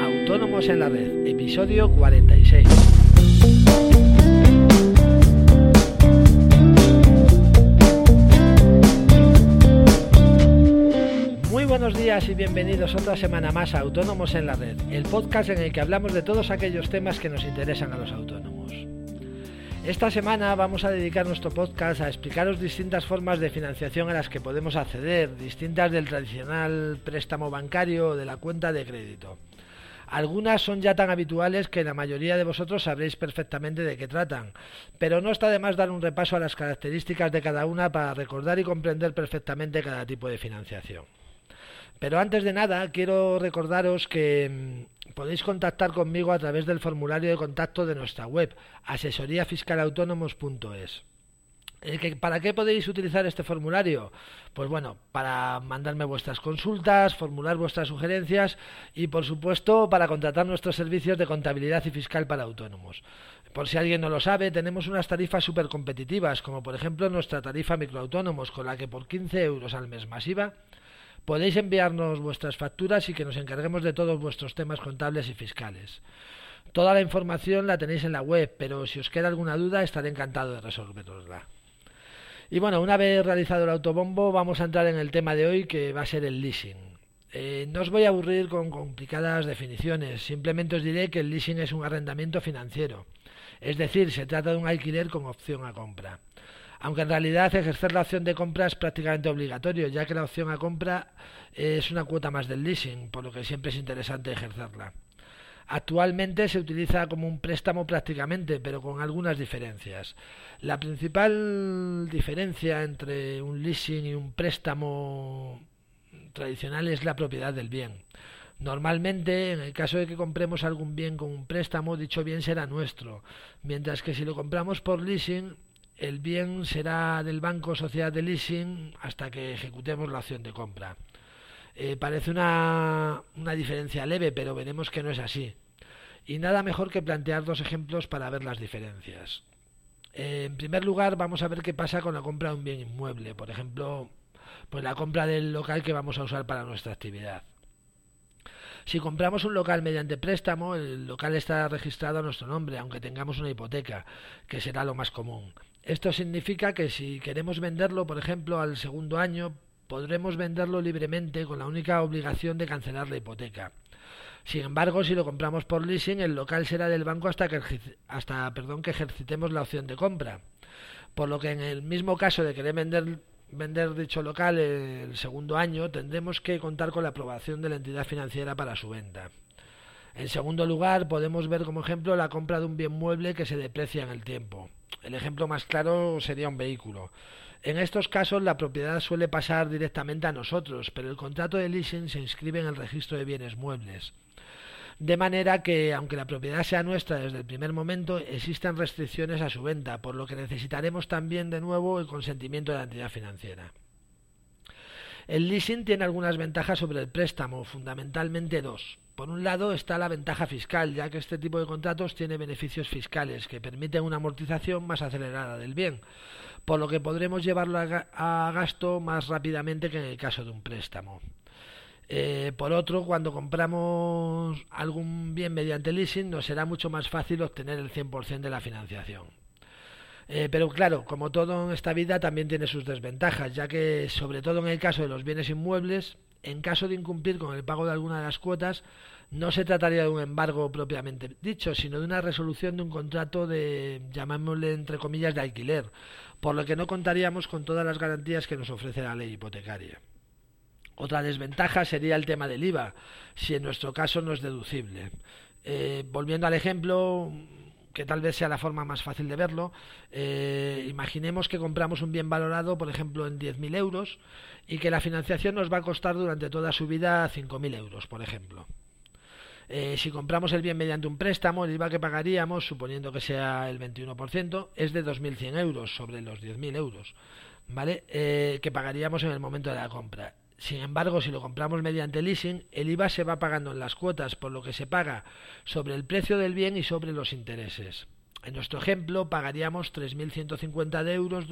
Autónomos en la Red, episodio 46. Muy buenos días y bienvenidos otra semana más a Autónomos en la Red, el podcast en el que hablamos de todos aquellos temas que nos interesan a los autónomos. Esta semana vamos a dedicar nuestro podcast a explicaros distintas formas de financiación a las que podemos acceder, distintas del tradicional préstamo bancario o de la cuenta de crédito. Algunas son ya tan habituales que la mayoría de vosotros sabréis perfectamente de qué tratan, pero no está de más dar un repaso a las características de cada una para recordar y comprender perfectamente cada tipo de financiación. Pero antes de nada, quiero recordaros que mm, podéis contactar conmigo a través del formulario de contacto de nuestra web, asesoríafiscalautónomos.es. Eh, ¿Para qué podéis utilizar este formulario? Pues bueno, para mandarme vuestras consultas, formular vuestras sugerencias y por supuesto para contratar nuestros servicios de contabilidad y fiscal para autónomos. Por si alguien no lo sabe, tenemos unas tarifas súper competitivas, como por ejemplo nuestra tarifa microautónomos, con la que por 15 euros al mes masiva podéis enviarnos vuestras facturas y que nos encarguemos de todos vuestros temas contables y fiscales. Toda la información la tenéis en la web, pero si os queda alguna duda estaré encantado de resolverosla. Y bueno, una vez realizado el autobombo, vamos a entrar en el tema de hoy que va a ser el leasing. Eh, no os voy a aburrir con complicadas definiciones, simplemente os diré que el leasing es un arrendamiento financiero, es decir, se trata de un alquiler con opción a compra. Aunque en realidad ejercer la opción de compra es prácticamente obligatorio, ya que la opción a compra es una cuota más del leasing, por lo que siempre es interesante ejercerla. Actualmente se utiliza como un préstamo prácticamente, pero con algunas diferencias. La principal diferencia entre un leasing y un préstamo tradicional es la propiedad del bien. Normalmente, en el caso de que compremos algún bien con un préstamo, dicho bien será nuestro, mientras que si lo compramos por leasing, el bien será del banco sociedad de leasing hasta que ejecutemos la opción de compra. Eh, parece una, una diferencia leve, pero veremos que no es así. Y nada mejor que plantear dos ejemplos para ver las diferencias. Eh, en primer lugar, vamos a ver qué pasa con la compra de un bien inmueble, por ejemplo, pues la compra del local que vamos a usar para nuestra actividad. Si compramos un local mediante préstamo, el local está registrado a nuestro nombre, aunque tengamos una hipoteca, que será lo más común. Esto significa que si queremos venderlo, por ejemplo, al segundo año, podremos venderlo libremente con la única obligación de cancelar la hipoteca. Sin embargo, si lo compramos por leasing, el local será del banco hasta que, hasta, que ejercitemos la opción de compra. Por lo que en el mismo caso de querer vender, vender dicho local el segundo año, tendremos que contar con la aprobación de la entidad financiera para su venta. En segundo lugar, podemos ver como ejemplo la compra de un bien mueble que se deprecia en el tiempo. El ejemplo más claro sería un vehículo. En estos casos la propiedad suele pasar directamente a nosotros, pero el contrato de leasing se inscribe en el registro de bienes muebles. De manera que, aunque la propiedad sea nuestra desde el primer momento, existen restricciones a su venta, por lo que necesitaremos también de nuevo el consentimiento de la entidad financiera. El leasing tiene algunas ventajas sobre el préstamo, fundamentalmente dos. Por un lado está la ventaja fiscal, ya que este tipo de contratos tiene beneficios fiscales que permiten una amortización más acelerada del bien por lo que podremos llevarlo a, gasto más rápidamente que en el caso de un préstamo. Eh, por otro, cuando compramos algún bien mediante leasing, nos será mucho más fácil obtener el 100% de la financiación. Eh, pero claro, como todo en esta vida también tiene sus desventajas, ya que sobre todo en el caso de los bienes inmuebles, en caso de incumplir con el pago de alguna de las cuotas, no se trataría de un embargo propiamente dicho, sino de una resolución de un contrato de, llamémosle entre comillas, de alquiler, por lo que no contaríamos con todas las garantías que nos ofrece la ley hipotecaria. Otra desventaja sería el tema del IVA, si en nuestro caso no es deducible. Eh, volviendo al ejemplo, que tal vez sea la forma más fácil de verlo, eh, imaginemos que compramos un bien valorado, por ejemplo, en 10.000 euros y que la financiación nos va a costar durante toda su vida 5.000 euros, por ejemplo. Eh, si compramos el bien mediante un préstamo, el IVA que pagaríamos, suponiendo que sea el 21%, es de 2.100 euros sobre los 10.000 euros, ¿vale? Eh, que pagaríamos en el momento de la compra. Sin embargo, si lo compramos mediante leasing, el IVA se va pagando en las cuotas, por lo que se paga sobre el precio del bien y sobre los intereses. En nuestro ejemplo, pagaríamos 3.150 euros,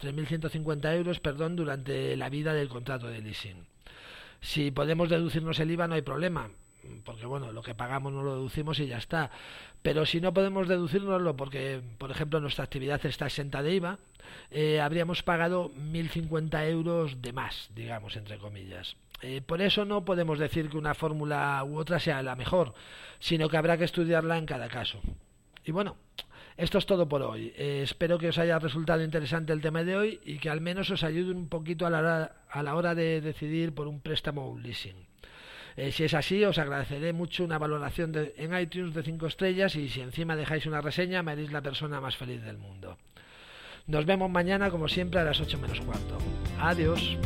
3.150 euros perdón, durante la vida del contrato de leasing. Si podemos deducirnos el IVA, no hay problema porque bueno, lo que pagamos no lo deducimos y ya está. Pero si no podemos deducirnoslo porque, por ejemplo, nuestra actividad está exenta de IVA, eh, habríamos pagado 1.050 euros de más, digamos, entre comillas. Eh, por eso no podemos decir que una fórmula u otra sea la mejor, sino que habrá que estudiarla en cada caso. Y bueno, esto es todo por hoy. Eh, espero que os haya resultado interesante el tema de hoy y que al menos os ayude un poquito a la hora, a la hora de decidir por un préstamo o un leasing. Eh, si es así, os agradeceré mucho una valoración en iTunes de 5 estrellas y si encima dejáis una reseña, me haréis la persona más feliz del mundo. Nos vemos mañana, como siempre, a las 8 menos cuarto. Adiós.